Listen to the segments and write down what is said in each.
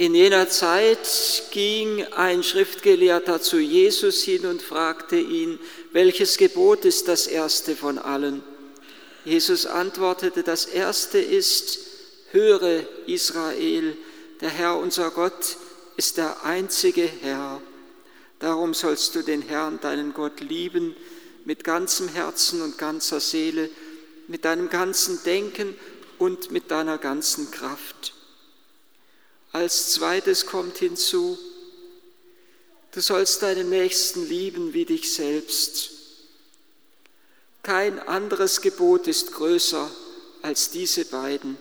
In jener Zeit ging ein Schriftgelehrter zu Jesus hin und fragte ihn, welches Gebot ist das erste von allen? Jesus antwortete, das erste ist, höre Israel, der Herr unser Gott ist der einzige Herr. Darum sollst du den Herrn, deinen Gott, lieben mit ganzem Herzen und ganzer Seele, mit deinem ganzen Denken und mit deiner ganzen Kraft. Als zweites kommt hinzu, du sollst deinen Nächsten lieben wie dich selbst. Kein anderes Gebot ist größer als diese beiden.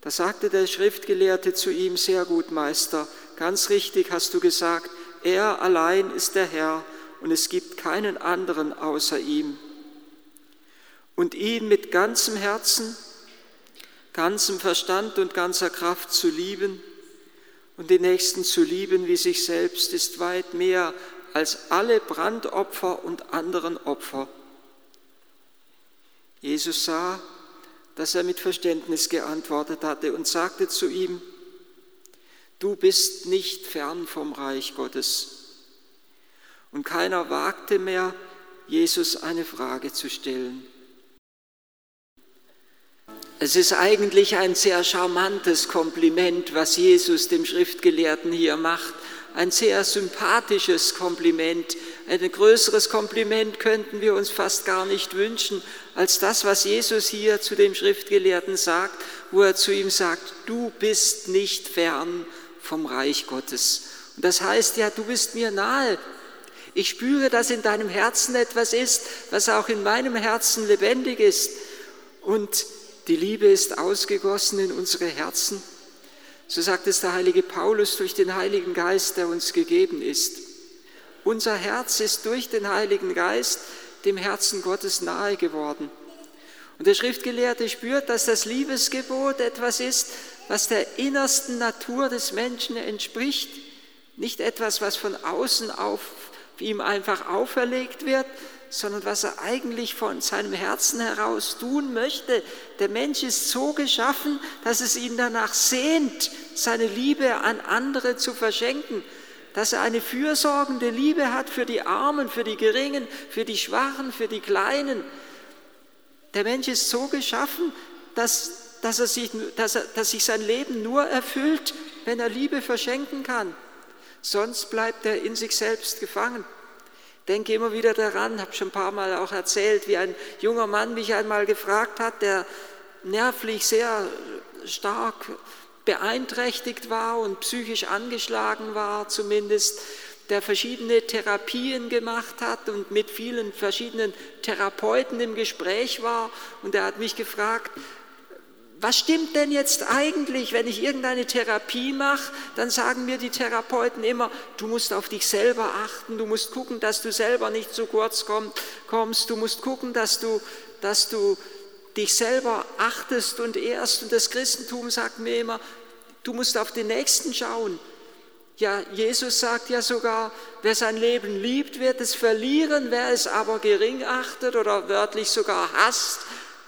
Da sagte der Schriftgelehrte zu ihm, sehr gut, Meister, ganz richtig hast du gesagt, er allein ist der Herr und es gibt keinen anderen außer ihm. Und ihn mit ganzem Herzen, ganzem Verstand und ganzer Kraft zu lieben und den Nächsten zu lieben wie sich selbst, ist weit mehr als alle Brandopfer und anderen Opfer. Jesus sah, dass er mit Verständnis geantwortet hatte und sagte zu ihm, du bist nicht fern vom Reich Gottes. Und keiner wagte mehr, Jesus eine Frage zu stellen. Es ist eigentlich ein sehr charmantes Kompliment, was Jesus dem Schriftgelehrten hier macht. Ein sehr sympathisches Kompliment. Ein größeres Kompliment könnten wir uns fast gar nicht wünschen, als das, was Jesus hier zu dem Schriftgelehrten sagt, wo er zu ihm sagt, du bist nicht fern vom Reich Gottes. Und das heißt ja, du bist mir nahe. Ich spüre, dass in deinem Herzen etwas ist, was auch in meinem Herzen lebendig ist. Und die Liebe ist ausgegossen in unsere Herzen. So sagt es der heilige Paulus durch den Heiligen Geist, der uns gegeben ist. Unser Herz ist durch den Heiligen Geist dem Herzen Gottes nahe geworden. Und der Schriftgelehrte spürt, dass das Liebesgebot etwas ist, was der innersten Natur des Menschen entspricht, nicht etwas, was von außen auf ihm einfach auferlegt wird, sondern was er eigentlich von seinem Herzen heraus tun möchte. Der Mensch ist so geschaffen, dass es ihn danach sehnt, seine Liebe an andere zu verschenken, dass er eine fürsorgende Liebe hat für die Armen, für die Geringen, für die Schwachen, für die Kleinen. Der Mensch ist so geschaffen, dass, dass, er sich, dass, er, dass sich sein Leben nur erfüllt, wenn er Liebe verschenken kann. Sonst bleibt er in sich selbst gefangen denke immer wieder daran, habe schon ein paar Mal auch erzählt, wie ein junger Mann mich einmal gefragt hat, der nervlich sehr stark beeinträchtigt war und psychisch angeschlagen war zumindest, der verschiedene Therapien gemacht hat und mit vielen verschiedenen Therapeuten im Gespräch war. Und er hat mich gefragt, was stimmt denn jetzt eigentlich, wenn ich irgendeine Therapie mache, dann sagen mir die Therapeuten immer, du musst auf dich selber achten, du musst gucken, dass du selber nicht zu kurz kommst, du musst gucken, dass du, dass du dich selber achtest und ehrst. Und das Christentum sagt mir immer, du musst auf den Nächsten schauen. Ja, Jesus sagt ja sogar, wer sein Leben liebt, wird es verlieren, wer es aber gering achtet oder wörtlich sogar hasst,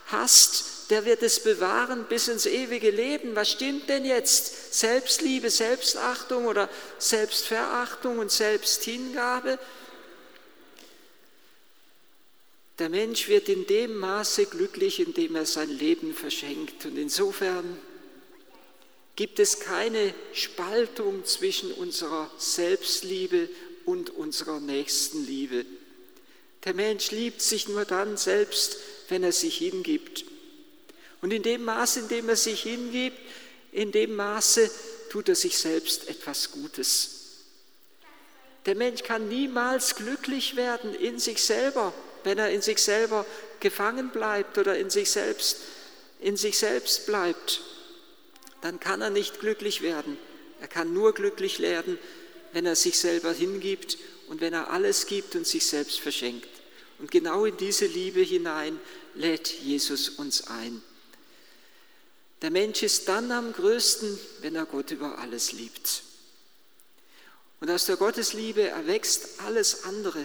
hasst, der wird es bewahren bis ins ewige Leben. Was stimmt denn jetzt? Selbstliebe, Selbstachtung oder Selbstverachtung und Selbsthingabe? Der Mensch wird in dem Maße glücklich, in dem er sein Leben verschenkt. Und insofern gibt es keine Spaltung zwischen unserer Selbstliebe und unserer Nächstenliebe. Der Mensch liebt sich nur dann selbst, wenn er sich hingibt. Und in dem Maße, in dem er sich hingibt, in dem Maße tut er sich selbst etwas Gutes. Der Mensch kann niemals glücklich werden in sich selber, wenn er in sich selber gefangen bleibt oder in sich selbst, in sich selbst bleibt. Dann kann er nicht glücklich werden. Er kann nur glücklich werden, wenn er sich selber hingibt und wenn er alles gibt und sich selbst verschenkt. Und genau in diese Liebe hinein lädt Jesus uns ein. Der Mensch ist dann am größten, wenn er Gott über alles liebt. Und aus der Gottesliebe erwächst alles andere.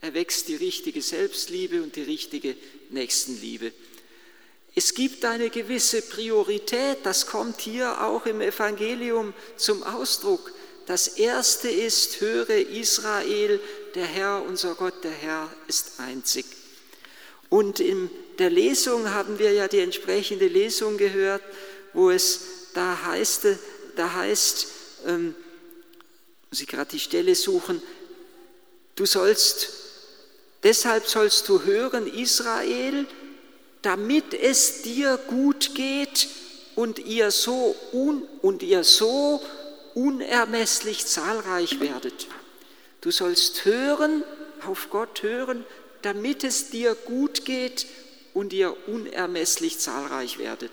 Erwächst die richtige Selbstliebe und die richtige Nächstenliebe. Es gibt eine gewisse Priorität, das kommt hier auch im Evangelium zum Ausdruck. Das erste ist, höre Israel, der Herr, unser Gott, der Herr ist einzig. Und in der Lesung haben wir ja die entsprechende Lesung gehört, wo es da heißt, da heißt, ähm, muss ich gerade die Stelle suchen, du sollst, deshalb sollst du hören, Israel, damit es dir gut geht und ihr so un, und ihr so unermesslich zahlreich werdet. Du sollst hören, auf Gott hören, damit es dir gut geht und ihr unermesslich zahlreich werdet.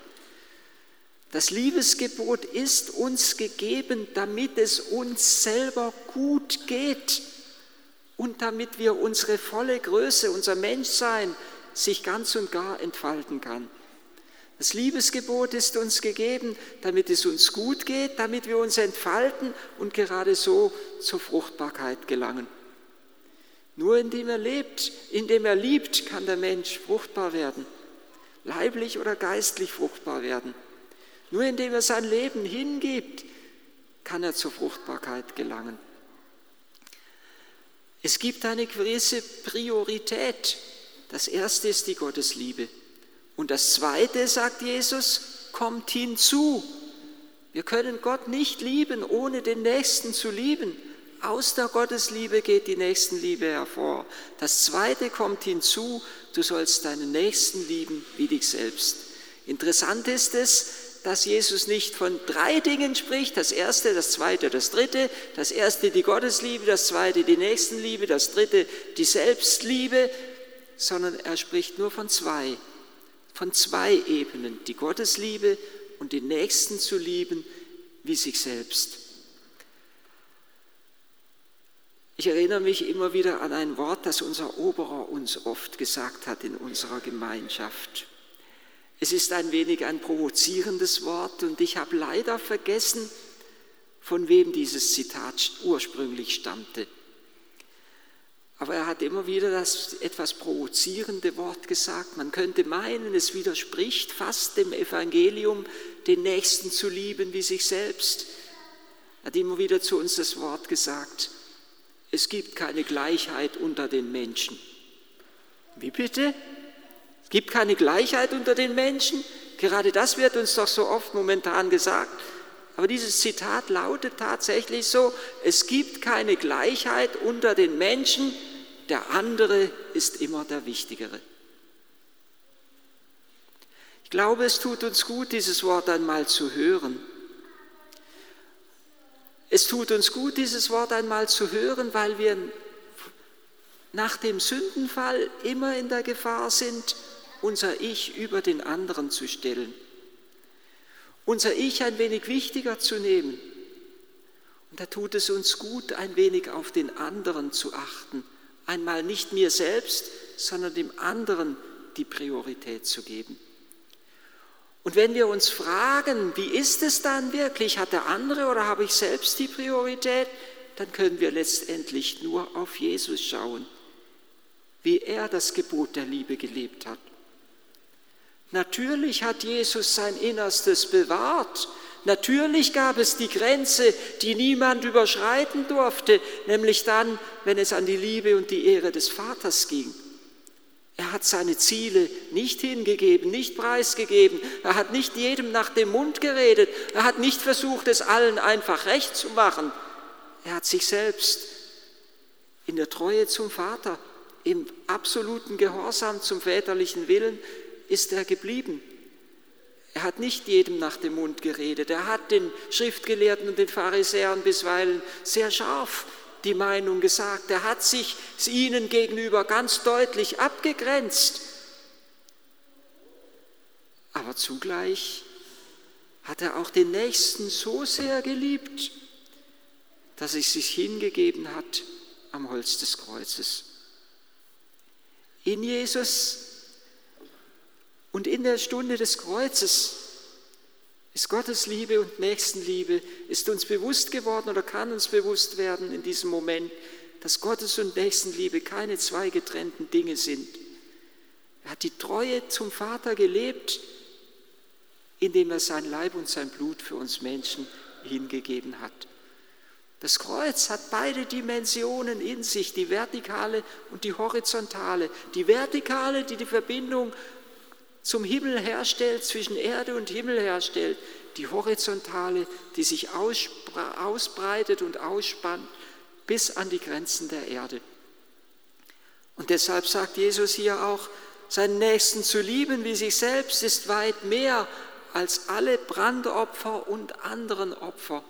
Das Liebesgebot ist uns gegeben, damit es uns selber gut geht und damit wir unsere volle Größe, unser Menschsein sich ganz und gar entfalten kann. Das Liebesgebot ist uns gegeben, damit es uns gut geht, damit wir uns entfalten und gerade so zur Fruchtbarkeit gelangen. Nur indem er lebt, indem er liebt, kann der Mensch fruchtbar werden, leiblich oder geistlich fruchtbar werden. Nur indem er sein Leben hingibt, kann er zur Fruchtbarkeit gelangen. Es gibt eine gewisse Priorität. Das erste ist die Gottesliebe. Und das zweite, sagt Jesus, kommt hinzu. Wir können Gott nicht lieben, ohne den Nächsten zu lieben. Aus der Gottesliebe geht die Nächstenliebe hervor. Das zweite kommt hinzu, du sollst deinen Nächsten lieben wie dich selbst. Interessant ist es, dass Jesus nicht von drei Dingen spricht, das erste, das zweite, das dritte, das erste die Gottesliebe, das zweite die Nächstenliebe, das dritte die Selbstliebe, sondern er spricht nur von zwei, von zwei Ebenen, die Gottesliebe und den Nächsten zu lieben wie sich selbst. Ich erinnere mich immer wieder an ein Wort, das unser Oberer uns oft gesagt hat in unserer Gemeinschaft. Es ist ein wenig ein provozierendes Wort und ich habe leider vergessen, von wem dieses Zitat ursprünglich stammte. Aber er hat immer wieder das etwas provozierende Wort gesagt. Man könnte meinen, es widerspricht fast dem Evangelium, den Nächsten zu lieben wie sich selbst. Er hat immer wieder zu uns das Wort gesagt, es gibt keine Gleichheit unter den Menschen. Wie bitte? Es gibt keine Gleichheit unter den Menschen. Gerade das wird uns doch so oft momentan gesagt. Aber dieses Zitat lautet tatsächlich so, es gibt keine Gleichheit unter den Menschen, der andere ist immer der Wichtigere. Ich glaube, es tut uns gut, dieses Wort einmal zu hören. Es tut uns gut, dieses Wort einmal zu hören, weil wir nach dem Sündenfall immer in der Gefahr sind, unser Ich über den anderen zu stellen, unser Ich ein wenig wichtiger zu nehmen. Und da tut es uns gut, ein wenig auf den anderen zu achten, einmal nicht mir selbst, sondern dem anderen die Priorität zu geben. Und wenn wir uns fragen, wie ist es dann wirklich, hat der andere oder habe ich selbst die Priorität, dann können wir letztendlich nur auf Jesus schauen, wie er das Gebot der Liebe gelebt hat. Natürlich hat Jesus sein Innerstes bewahrt. Natürlich gab es die Grenze, die niemand überschreiten durfte, nämlich dann, wenn es an die Liebe und die Ehre des Vaters ging. Er hat seine Ziele nicht hingegeben, nicht preisgegeben. Er hat nicht jedem nach dem Mund geredet. Er hat nicht versucht, es allen einfach recht zu machen. Er hat sich selbst in der Treue zum Vater, im absoluten Gehorsam zum väterlichen Willen ist er geblieben. Er hat nicht jedem nach dem Mund geredet. Er hat den Schriftgelehrten und den Pharisäern bisweilen sehr scharf die Meinung gesagt. Er hat sich ihnen gegenüber ganz deutlich abgegrenzt. Aber zugleich hat er auch den Nächsten so sehr geliebt, dass er sich hingegeben hat am Holz des Kreuzes. In Jesus und in der Stunde des Kreuzes ist Gottes Liebe und Nächstenliebe, ist uns bewusst geworden oder kann uns bewusst werden in diesem Moment, dass Gottes und Nächstenliebe keine zwei getrennten Dinge sind. Er hat die Treue zum Vater gelebt, indem er sein Leib und sein Blut für uns Menschen hingegeben hat. Das Kreuz hat beide Dimensionen in sich, die vertikale und die horizontale. Die vertikale, die die Verbindung zum Himmel herstellt, zwischen Erde und Himmel herstellt. Die horizontale, die sich ausbreitet und ausspannt bis an die Grenzen der Erde. Und deshalb sagt Jesus hier auch, seinen Nächsten zu lieben wie sich selbst ist weit mehr als alle Brandopfer und anderen Opfer.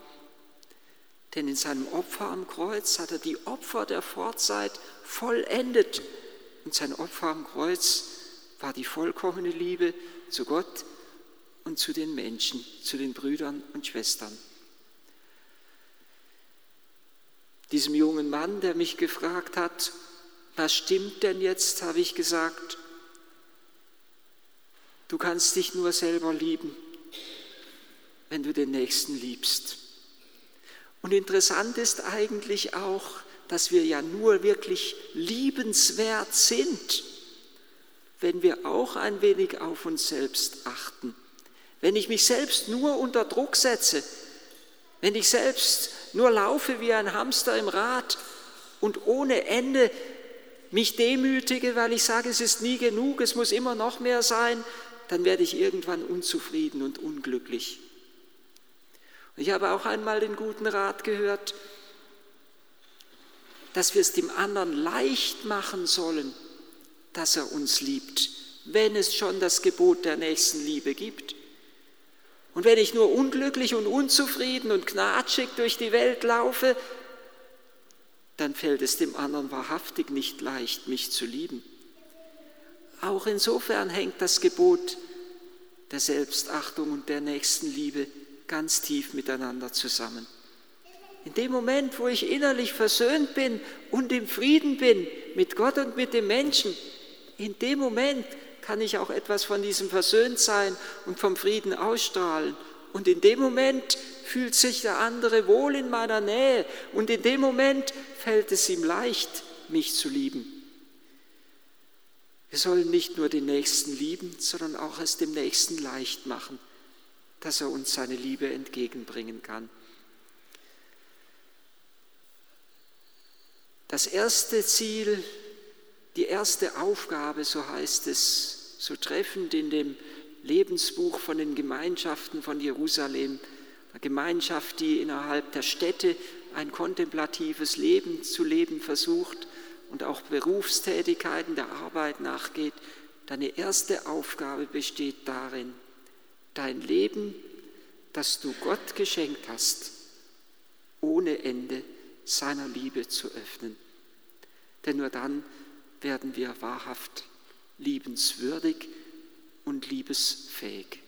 Denn in seinem Opfer am Kreuz hat er die Opfer der Vorzeit vollendet. Und sein Opfer am Kreuz war die vollkommene Liebe zu Gott und zu den Menschen, zu den Brüdern und Schwestern. Diesem jungen Mann, der mich gefragt hat, was stimmt denn jetzt, habe ich gesagt, du kannst dich nur selber lieben, wenn du den Nächsten liebst. Und interessant ist eigentlich auch, dass wir ja nur wirklich liebenswert sind, wenn wir auch ein wenig auf uns selbst achten. Wenn ich mich selbst nur unter Druck setze, wenn ich selbst nur laufe wie ein Hamster im Rad und ohne Ende mich demütige, weil ich sage, es ist nie genug, es muss immer noch mehr sein, dann werde ich irgendwann unzufrieden und unglücklich. Ich habe auch einmal den guten Rat gehört, dass wir es dem anderen leicht machen sollen, dass er uns liebt, wenn es schon das Gebot der nächsten Liebe gibt. Und wenn ich nur unglücklich und unzufrieden und knatschig durch die Welt laufe, dann fällt es dem anderen wahrhaftig nicht leicht, mich zu lieben. Auch insofern hängt das Gebot der Selbstachtung und der Nächstenliebe ganz tief miteinander zusammen. In dem Moment, wo ich innerlich versöhnt bin und im Frieden bin mit Gott und mit dem Menschen, in dem Moment kann ich auch etwas von diesem Versöhntsein und vom Frieden ausstrahlen. Und in dem Moment fühlt sich der andere wohl in meiner Nähe und in dem Moment fällt es ihm leicht, mich zu lieben. Wir sollen nicht nur den Nächsten lieben, sondern auch es dem Nächsten leicht machen dass er uns seine Liebe entgegenbringen kann. Das erste Ziel, die erste Aufgabe, so heißt es, so treffend in dem Lebensbuch von den Gemeinschaften von Jerusalem, eine Gemeinschaft, die innerhalb der Städte ein kontemplatives Leben zu leben versucht und auch Berufstätigkeiten der Arbeit nachgeht. Deine erste Aufgabe besteht darin, dein Leben, das du Gott geschenkt hast, ohne Ende seiner Liebe zu öffnen. Denn nur dann werden wir wahrhaft liebenswürdig und liebesfähig.